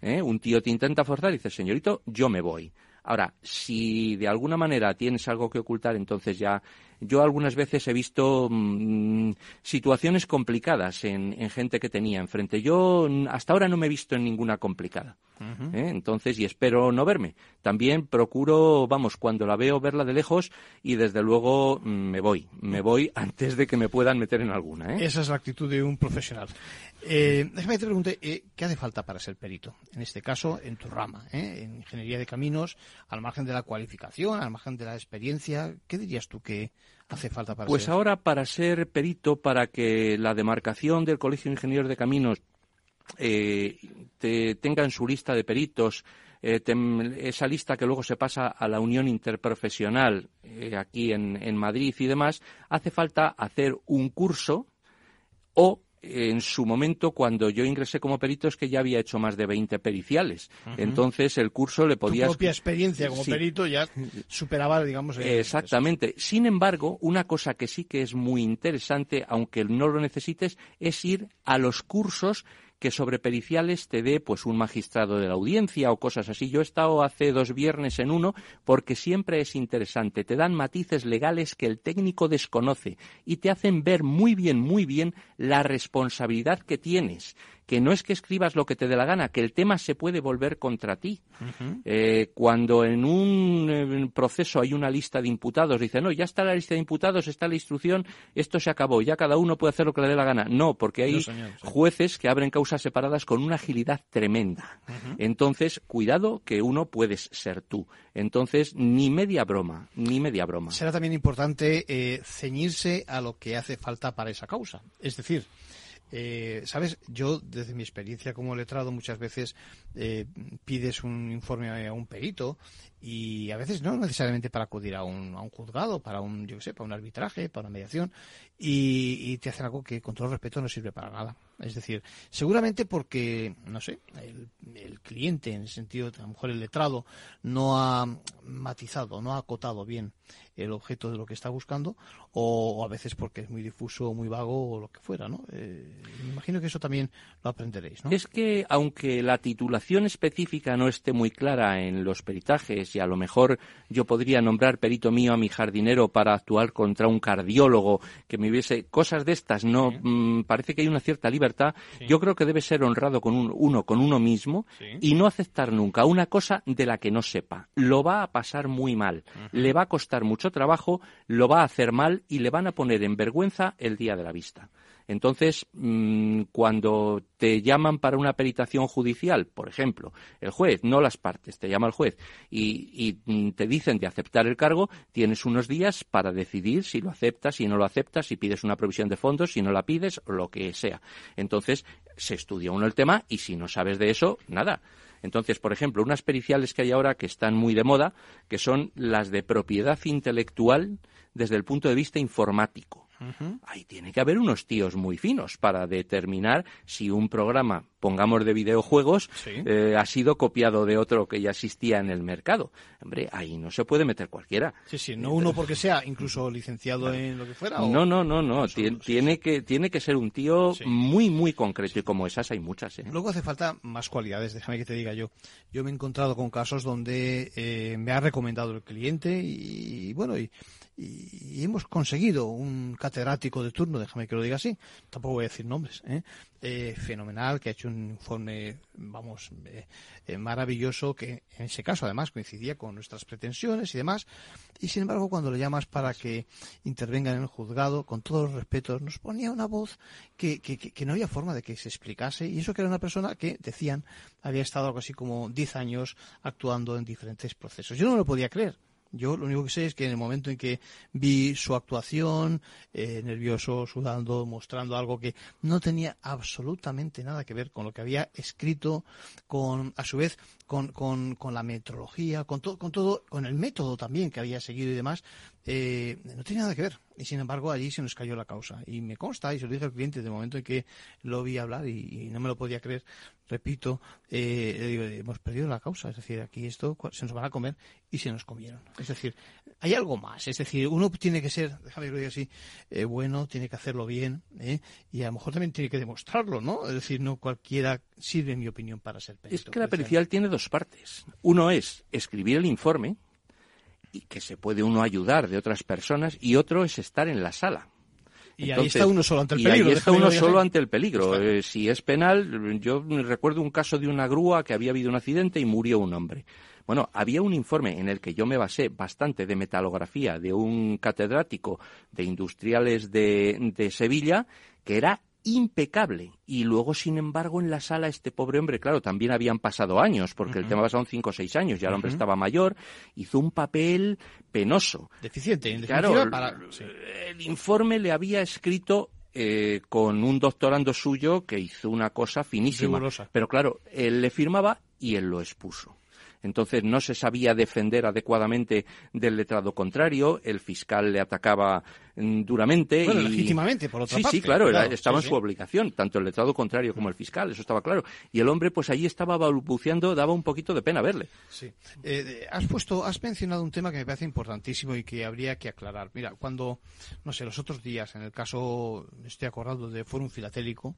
¿Eh? Un tío te intenta forzar y dices señorito yo me voy. Ahora, si de alguna manera tienes algo que ocultar, entonces ya yo algunas veces he visto mm, situaciones complicadas en, gente que tenía enfrente. Yo hasta ahora no me he visto en ninguna complicada. ¿eh? Entonces, y espero no verme. También procuro, vamos, cuando la veo, verla de lejos y desde luego mm, me voy. Me voy antes de que me puedan meter en alguna. ¿eh? Esa es la actitud de un profesional. Eh, déjame te pregunte, eh, ¿qué hace falta para ser perito? En este caso, en tu rama, en ingeniería de caminos, al margen de la cualificación, al margen de la experiencia, ¿qué dirías tú que hace falta para pues ahora para ser perito, para que la demarcación del Colegio de Ingenieros de Caminos eh, tenga en su lista de peritos eh, esa lista que luego se pasa a la Unión Interprofesional eh, aquí en, en Madrid y demás, hace falta hacer un curso o en su momento, cuando yo ingresé como perito, es que ya había hecho más de 20 periciales. Entonces, el curso le podía... Tu propia experiencia como perito ya superaba, digamos... Exactamente. Sin embargo, una cosa que sí que es muy interesante, aunque no lo necesites, es ir a los cursos que sobre periciales te dé pues un magistrado de la audiencia o cosas así. Yo he estado hace dos viernes en uno porque siempre es interesante. Te dan matices legales que el técnico desconoce y te hacen ver muy bien, muy bien la responsabilidad que tienes que no es que escribas lo que te dé la gana, que el tema se puede volver contra ti. Eh, cuando en un proceso hay una lista de imputados, dice, no, ya está la lista de imputados, está la instrucción, esto se acabó, ya cada uno puede hacer lo que le dé la gana. No, porque hay jueces que abren causas separadas con una agilidad tremenda. Entonces, cuidado que uno puedes ser tú. Entonces, ni media broma, ni media broma. Será también importante eh, ceñirse a lo que hace falta para esa causa. Es decir, eh, Sabes, yo desde mi experiencia como letrado muchas veces eh, pides un informe a un perito y a veces no necesariamente para acudir a un, a un juzgado, para un, yo sé, para un arbitraje, para una mediación y, te hacen algo que con todo respeto no sirve para nada. Es decir, seguramente porque, no sé, el, el cliente, en el sentido, a lo mejor el letrado, no ha matizado, no ha acotado bien el objeto de lo que está buscando, o, a veces porque es muy difuso, muy vago, o lo que fuera, ¿no? Eh, me imagino que eso también lo aprenderéis, ¿no? Es que, aunque la titulación específica no esté muy clara en los peritajes, y a lo mejor yo podría nombrar perito mío a mi jardinero para actuar contra un cardiólogo, que me hubiese cosas de estas, no mm, parece que hay una cierta libertad, yo creo que debe ser honrado con uno con uno mismo y no aceptar nunca una cosa de la que no sepa. Lo va a pasar muy mal, le va a costar mucho trabajo, lo va a hacer mal y le van a poner en vergüenza el día de la vista. Entonces, mm, cuando te llaman para una peritación judicial, por ejemplo, el juez, no las partes, te llama el juez y, mm, te dicen de aceptar el cargo, tienes unos días para decidir si lo aceptas, si no lo aceptas, si pides una provisión de fondos, si no la pides, lo que sea. Entonces, se estudia uno el tema y si no sabes de eso, nada. Entonces, por ejemplo, unas periciales que hay ahora que están muy de moda, que son las de propiedad intelectual desde el punto de vista informático. Ahí tiene que haber unos tíos muy finos para determinar si un programa, pongamos de videojuegos, eh, ha sido copiado de otro que ya existía en el mercado. Hombre, ahí no se puede meter cualquiera. Sí, sí, no uno porque sea incluso licenciado en lo que fuera. No, no, no, no. tiene, que, tiene que ser un tío muy, muy concreto y como esas hay muchas. ¿eh? Luego hace falta más cualidades, déjame que te diga yo. Yo me he encontrado con casos donde eh, me ha recomendado el cliente y, bueno, y, y hemos conseguido un catedrático de turno, déjame que lo diga así, tampoco voy a decir nombres, ¿eh? Eh, fenomenal, que ha hecho un informe, vamos, eh, maravilloso, que en ese caso además coincidía con nuestras pretensiones y demás, y sin embargo cuando le llamas para que intervenga en el juzgado, con todos los respetos, nos ponía una voz que, que, no había forma de que se explicase, y eso que era una persona que, decían, había estado algo así como 10 años actuando en diferentes procesos. Yo no lo podía creer. Yo lo único que sé es que en el momento en que vi su actuación, eh, nervioso, sudando, mostrando algo que no tenía absolutamente nada que ver con lo que había escrito, con, a su vez, con, con, con la metrología, con, todo con todo, con el método también que había seguido y demás, eh, no tenía nada que ver. Y sin embargo, allí se nos cayó la causa. Y me consta, y se lo dije al cliente, de momento en que lo vi hablar y, no me lo podía creer, repito, eh, hemos perdido la causa. Es decir, aquí esto se nos van a comer y se nos comieron. Es decir, hay algo más. Es decir, uno tiene que ser, déjame que lo diga así, eh, bueno, tiene que hacerlo bien, ¿eh? y a lo mejor también tiene que demostrarlo, ¿no? Es decir, no cualquiera sirve, en mi opinión, para ser perito. Es que la pericial tiene dos partes. Uno es escribir el informe, y que se puede uno ayudar de otras personas, y otro es estar en la sala. Y ahí está uno solo ante el peligro. Y ahí está uno solo ante el peligro. Eh, si es penal, yo recuerdo un caso de una grúa que había habido un accidente y murió un hombre. Bueno, había un informe en el que yo me basé bastante de metalografía de un catedrático de industriales de, de Sevilla que era impecable. Y luego, sin embargo, en la sala este pobre hombre, claro, también habían pasado años, porque el tema pasado cinco o seis años, ya el hombre estaba mayor, hizo un papel penoso. Deficiente, claro, el informe le había escrito eh, con un doctorando suyo que hizo una cosa finísima. Pero claro, él le firmaba y él lo expuso entonces no se sabía defender adecuadamente del letrado contrario, el fiscal le atacaba duramente. Bueno, legítimamente, por otra parte. Sí, sí, claro, estaba en su obligación, tanto el letrado contrario como el fiscal, eso estaba claro. Y el hombre, pues ahí estaba balbuceando, daba un poquito de pena verle. Sí. Eh, has puesto, has mencionado un tema que me parece importantísimo y que habría que aclarar. Mira, cuando, no sé, los otros días, en el caso, estoy acordado de Fórum Filatélico,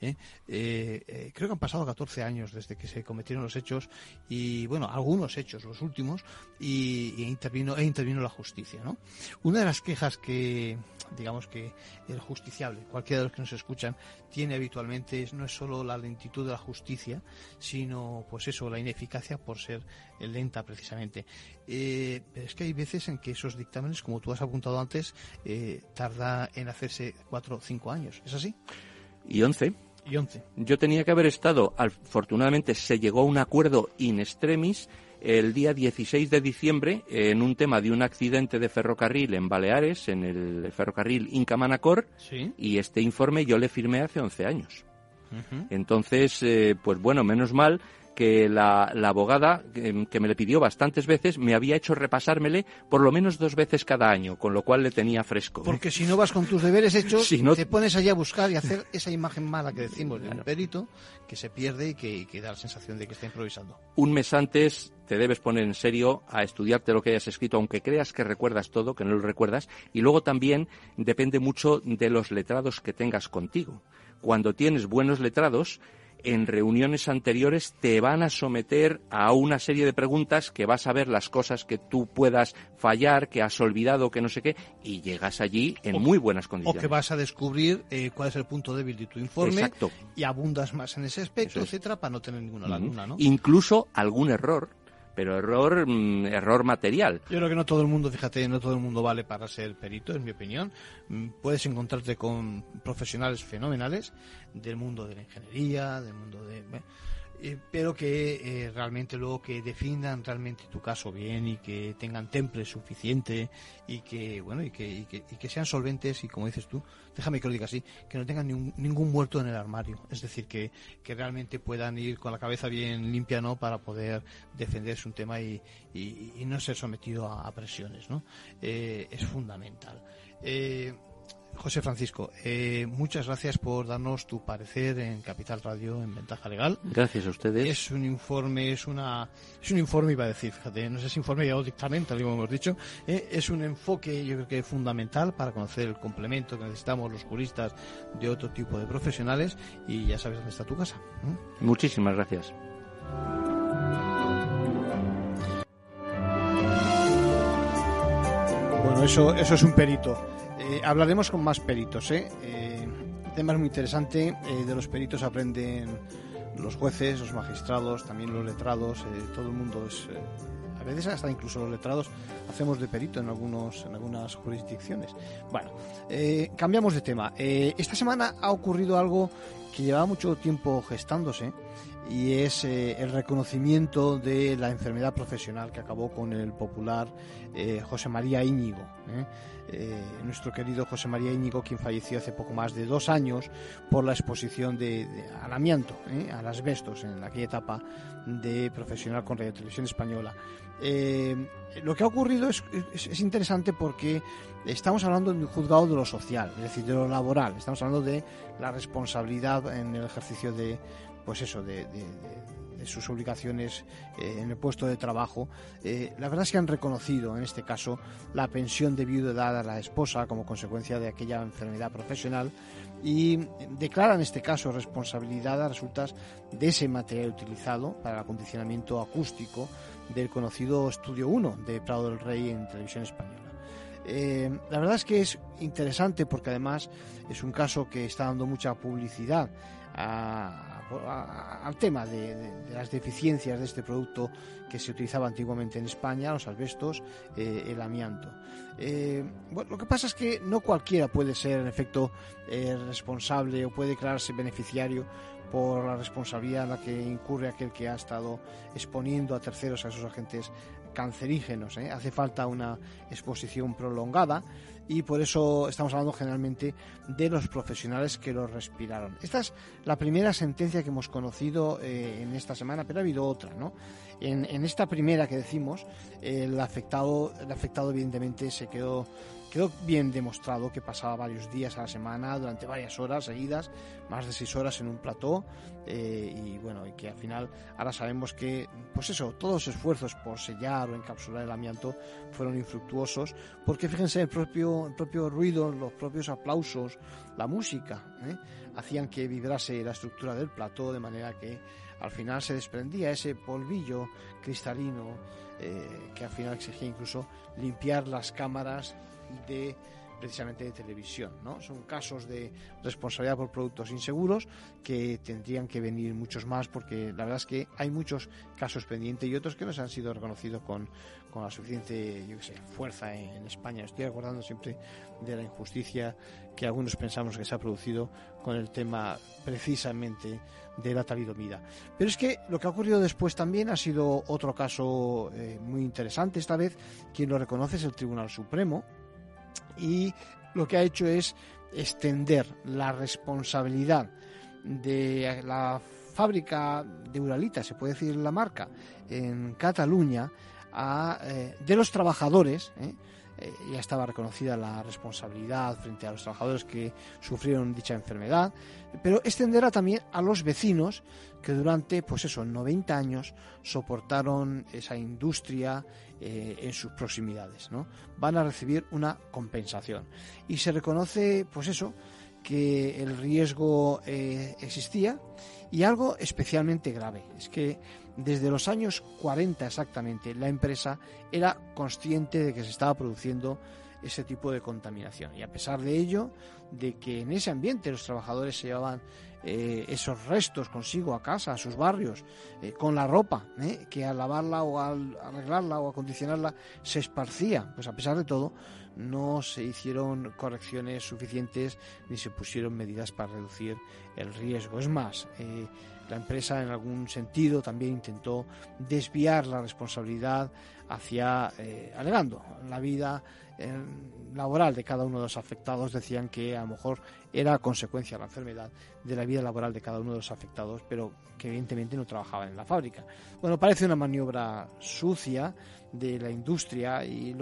eh, eh, creo que han pasado 14 años desde que se cometieron los hechos y, bueno, algunos hechos, los últimos, y, intervino, e intervino la justicia. ¿no? Una de las quejas que, digamos que el justiciable, cualquiera de los que nos escuchan, tiene habitualmente no es solo la lentitud de la justicia, sino pues eso, la ineficacia por ser lenta precisamente. Eh, pero es que hay veces en que esos dictámenes, como tú has apuntado antes, eh, tarda en hacerse cuatro o cinco años. ¿Es así? Y once. Yo tenía que haber estado, afortunadamente se llegó a un acuerdo in extremis el día 16 de diciembre en un tema de un accidente de ferrocarril en Baleares, en el ferrocarril Inca Manacor, y este informe yo le firmé hace 11 años. Entonces, eh, pues bueno, menos mal que la, abogada, que, me le pidió bastantes veces, me había hecho repasármele por lo menos dos veces cada año, con lo cual le tenía fresco. Porque si no vas con tus deberes hechos, te pones allí a buscar y hacer esa imagen mala que decimos del perito, que se pierde y que, da la sensación de que está improvisando. Un mes antes te debes poner en serio a estudiarte lo que hayas escrito, aunque creas que recuerdas todo, que no lo recuerdas, y luego también depende mucho de los letrados que tengas contigo. Cuando tienes buenos letrados, en reuniones anteriores te van a someter a una serie de preguntas que vas a ver las cosas que tú puedas fallar, que has olvidado, que no sé qué, y llegas allí en muy buenas condiciones. O que vas a descubrir eh, cuál es el punto débil de tu informe y abundas más en ese aspecto, etcétera, para no tener ninguna laguna, ¿no? Incluso algún error pero error mm, error material. Yo creo que no todo el mundo, fíjate, no todo el mundo vale para ser perito, en mi opinión. Mm, puedes encontrarte con profesionales fenomenales del mundo de la ingeniería, del mundo de eh, pero que eh, realmente luego que defiendan realmente tu caso bien y que tengan temple suficiente y que bueno y que, y que, sean solventes y como dices tú déjame que lo diga así que no tengan ningún, muerto en el armario. Es decir que, que, realmente puedan ir con la cabeza bien limpia no para poder defenderse un tema y, y, no ser sometido a, presiones no eh, es fundamental José Francisco, eh, muchas gracias por darnos tu parecer en Capital Radio en Ventaja Legal. Gracias a ustedes. Es un informe, es una, es un informe, iba a decir, fíjate, no sé si informe o dictamen, tal como hemos dicho, eh, es un enfoque, yo creo que es fundamental para conocer el complemento que necesitamos los juristas de otro tipo de profesionales y ya sabes dónde está tu casa. Muchísimas gracias. Bueno, eso, eso es un perito. Eh, hablaremos con más peritos. ¿eh? eh tema es muy interesante. Eh, de los peritos aprenden los jueces, los magistrados, también los letrados. todo el mundo es. a veces hasta incluso los letrados hacemos de perito en algunos en algunas jurisdicciones. Bueno, cambiamos de tema. esta semana ha ocurrido algo que llevaba mucho tiempo gestándose y es eh, el reconocimiento de la enfermedad profesional que acabó con el popular eh, José María Íñigo. ¿eh? Nuestro querido José María Íñigo, quien falleció hace poco más de dos años por la exposición de, al amianto, al asbestos, en aquella etapa de profesional con Radio Televisión Española. lo que ha ocurrido es, es, interesante porque estamos hablando de un juzgado de lo social, es decir, de lo laboral, estamos hablando de la responsabilidad en el ejercicio de pues eso, de, sus obligaciones eh, en el puesto de trabajo. Eh, la verdad es que han reconocido en este caso la pensión de viudedad a la esposa como consecuencia de aquella enfermedad profesional y declaran en este caso responsabilidad a resultas de ese material utilizado para el acondicionamiento acústico del conocido Estudio 1 de Prado del Rey en televisión española. Eh, la verdad es que es interesante porque además es un caso que está dando mucha publicidad a, al tema de, las deficiencias de este producto que se utilizaba antiguamente en España, los asbestos, eh, el amianto. Eh, bueno, lo que pasa es que no cualquiera puede ser, en efecto, eh, responsable o puede declararse beneficiario por la responsabilidad en la que incurre aquel que ha estado exponiendo a terceros a esos agentes cancerígenos. Hace falta una exposición prolongada y por eso estamos hablando generalmente de los profesionales que lo respiraron. Esta es la primera sentencia que hemos conocido eh, en esta semana, pero ha habido otra, ¿no? En, esta primera que decimos, el afectado, el afectado evidentemente se quedó Quedó bien demostrado que pasaba varios días a la semana, durante varias horas seguidas, más de seis horas en un plató, eh, y bueno, y que al final ahora sabemos que, pues eso, todos los esfuerzos por sellar o encapsular el amianto fueron infructuosos, porque fíjense, el propio, el propio ruido, los propios aplausos, la música, ¿eh? hacían que vibrase la estructura del plató, de manera que al final se desprendía ese polvillo cristalino eh, que al final exigía incluso limpiar las cámaras de precisamente de televisión. ¿no? Son casos de responsabilidad por productos inseguros que tendrían que venir muchos más porque la verdad es que hay muchos casos pendientes y otros que no se han sido reconocidos con, con la suficiente yo sé, fuerza en, España. Estoy acordando siempre de la injusticia que algunos pensamos que se ha producido con el tema precisamente de la talidomida. Pero es que lo que ha ocurrido después también ha sido otro caso eh, muy interesante. Esta vez quien lo reconoce es el Tribunal Supremo y lo que ha hecho es extender la responsabilidad de la fábrica de Uralita, se puede decir la marca, en Cataluña, a, eh, de los trabajadores, ¿eh? Eh, ya estaba reconocida la responsabilidad frente a los trabajadores que sufrieron dicha enfermedad, pero extenderá también a los vecinos que durante, pues eso, 90 años soportaron esa industria eh, en sus proximidades, ¿no? Van a recibir una compensación. Y se reconoce, pues eso, que el riesgo eh, existía y algo especialmente grave, es que desde los años 40 exactamente, la empresa era consciente de que se estaba produciendo ese tipo de contaminación. Y a pesar de ello, de que en ese ambiente los trabajadores se llevaban eh, esos restos consigo a casa, a sus barrios, eh, con la ropa, eh, que al lavarla o al arreglarla o acondicionarla se esparcía, pues a pesar de todo, no se hicieron correcciones suficientes ni se pusieron medidas para reducir el riesgo. Es más, la empresa en algún sentido también intentó desviar la responsabilidad hacia, eh, alegando la vida eh, laboral de cada uno de los afectados. Decían que a lo mejor era consecuencia de la enfermedad de la vida laboral de cada uno de los afectados, pero que evidentemente no trabajaban en la fábrica. Bueno, parece una maniobra sucia de la industria y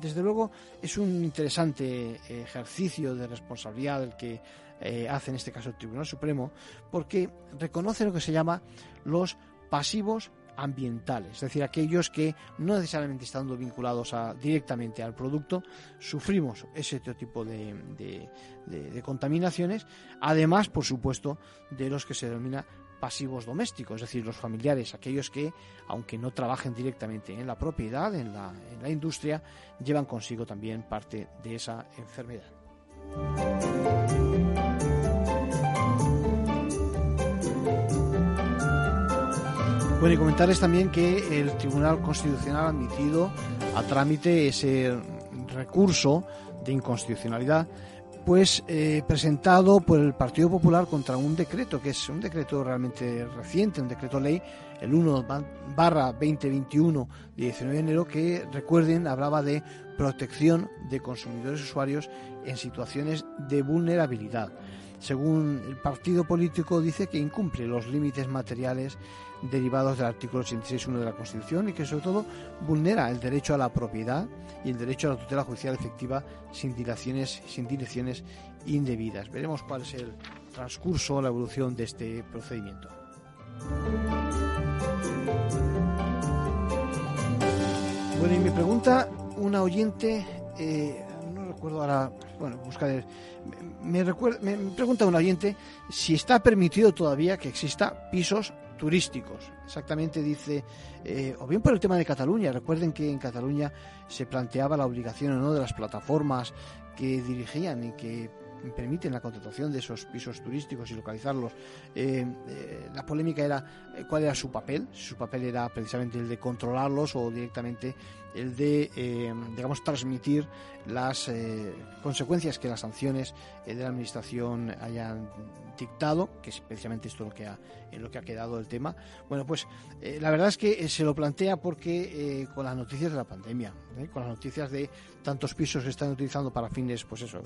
desde luego es un interesante ejercicio de responsabilidad el que eh, hace en este caso el Tribunal Supremo, porque reconoce lo que se llama los pasivos ambientales, es decir, aquellos que no necesariamente estando vinculados directamente al producto, sufrimos ese tipo de, contaminaciones, además, por supuesto, de los que se denomina pasivos domésticos, es decir, los familiares, aquellos que, aunque no trabajen directamente en la propiedad, en la industria, llevan consigo también parte de esa enfermedad. Bueno, y comentarles también que el Tribunal Constitucional ha admitido a trámite ese recurso de inconstitucionalidad pues eh, presentado por el Partido Popular contra un decreto, que es un decreto realmente reciente, un decreto ley, el 1 barra 2021 de 19 de enero, que recuerden hablaba de protección de consumidores usuarios en situaciones de vulnerabilidad. Según el partido político dice que incumple los límites materiales derivados del artículo 86.1 de la Constitución y que sobre todo vulnera el derecho a la propiedad y el derecho a la tutela judicial efectiva sin dilaciones, sin direcciones indebidas. Veremos cuál es el transcurso, la evolución de este procedimiento. Bueno, y me pregunta una oyente, eh, no recuerdo ahora, bueno, buscar me, me pregunta un oyente si está permitido todavía que exista pisos turísticos. Exactamente dice, eh, o bien por el tema de Cataluña. Recuerden que en Cataluña se planteaba la obligación o no de las plataformas que dirigían y que permiten la contratación de esos pisos turísticos y localizarlos. Eh, eh, la polémica era cuál era su papel, su papel era precisamente el de controlarlos o directamente el de, digamos, transmitir las consecuencias que las sanciones de la Administración hayan dictado, que es precisamente esto lo que ha, en lo que ha quedado el tema. Bueno, pues eh, la verdad es que eh, se lo plantea porque eh, con las noticias de la pandemia, con las noticias de tantos pisos que están utilizando para fines, pues eso,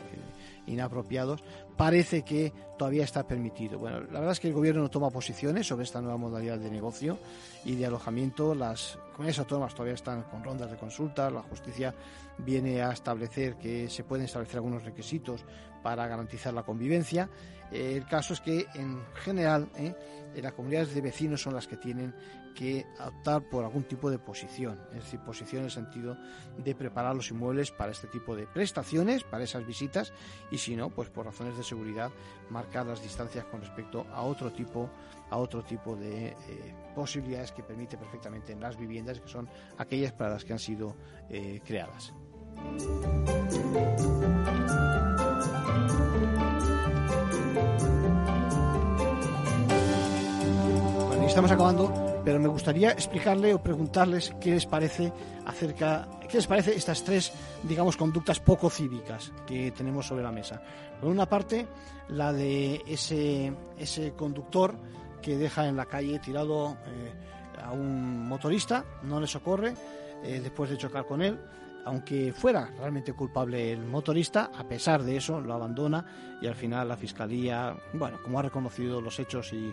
inapropiados, parece que todavía está permitido. Bueno, la verdad es que el gobierno no toma posiciones sobre esta nueva modalidad de negocio y de alojamiento. Las comunidades autónomas todavía están con rondas de consulta. La justicia viene a establecer que se pueden establecer algunos requisitos para garantizar la convivencia. Eh, el caso es que en general eh, las comunidades de vecinos son las que tienen que optar por algún tipo de posición, es decir, posición en el sentido de preparar los inmuebles para este tipo de prestaciones, para esas visitas, y si no, pues por razones de seguridad, marcar las distancias con respecto a otro tipo, a otro tipo de eh, posibilidades que permite perfectamente en las viviendas, que son aquellas para las que han sido creadas. Bueno, estamos acabando, pero me gustaría explicarle o preguntarles qué les parece acerca, qué les parece estas tres, digamos, conductas poco cívicas que tenemos sobre la mesa. Por una parte, la de ese, ese conductor que deja en la calle tirado eh, a un motorista, no le socorre eh, después de chocar con él aunque fuera realmente culpable el motorista, a pesar de eso lo abandona y al final la fiscalía, bueno, como ha reconocido los hechos y,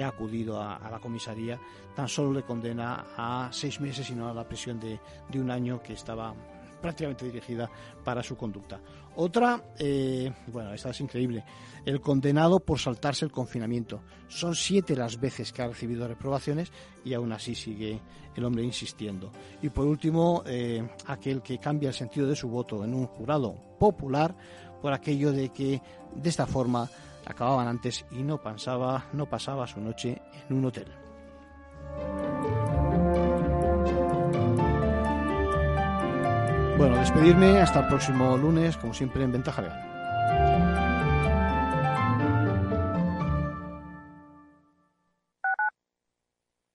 ha acudido a, la comisaría, tan solo le condena a seis meses y no a la prisión de, de un año que estaba prácticamente dirigida para su conducta. Otra, eh, bueno, esta es increíble, el condenado por saltarse el confinamiento. Son siete las veces que ha recibido reprobaciones y aún así sigue el hombre insistiendo. Y por último, eh, aquel que cambia el sentido de su voto en un jurado popular por aquello de que de esta forma acababan antes y no pasaba, no pasaba su noche en un hotel. Bueno, despedirme hasta el próximo lunes, como siempre en Ventaja Legal.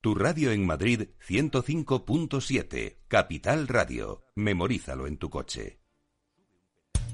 Tu radio en Madrid 105.7, Capital Radio. Memorízalo en tu coche.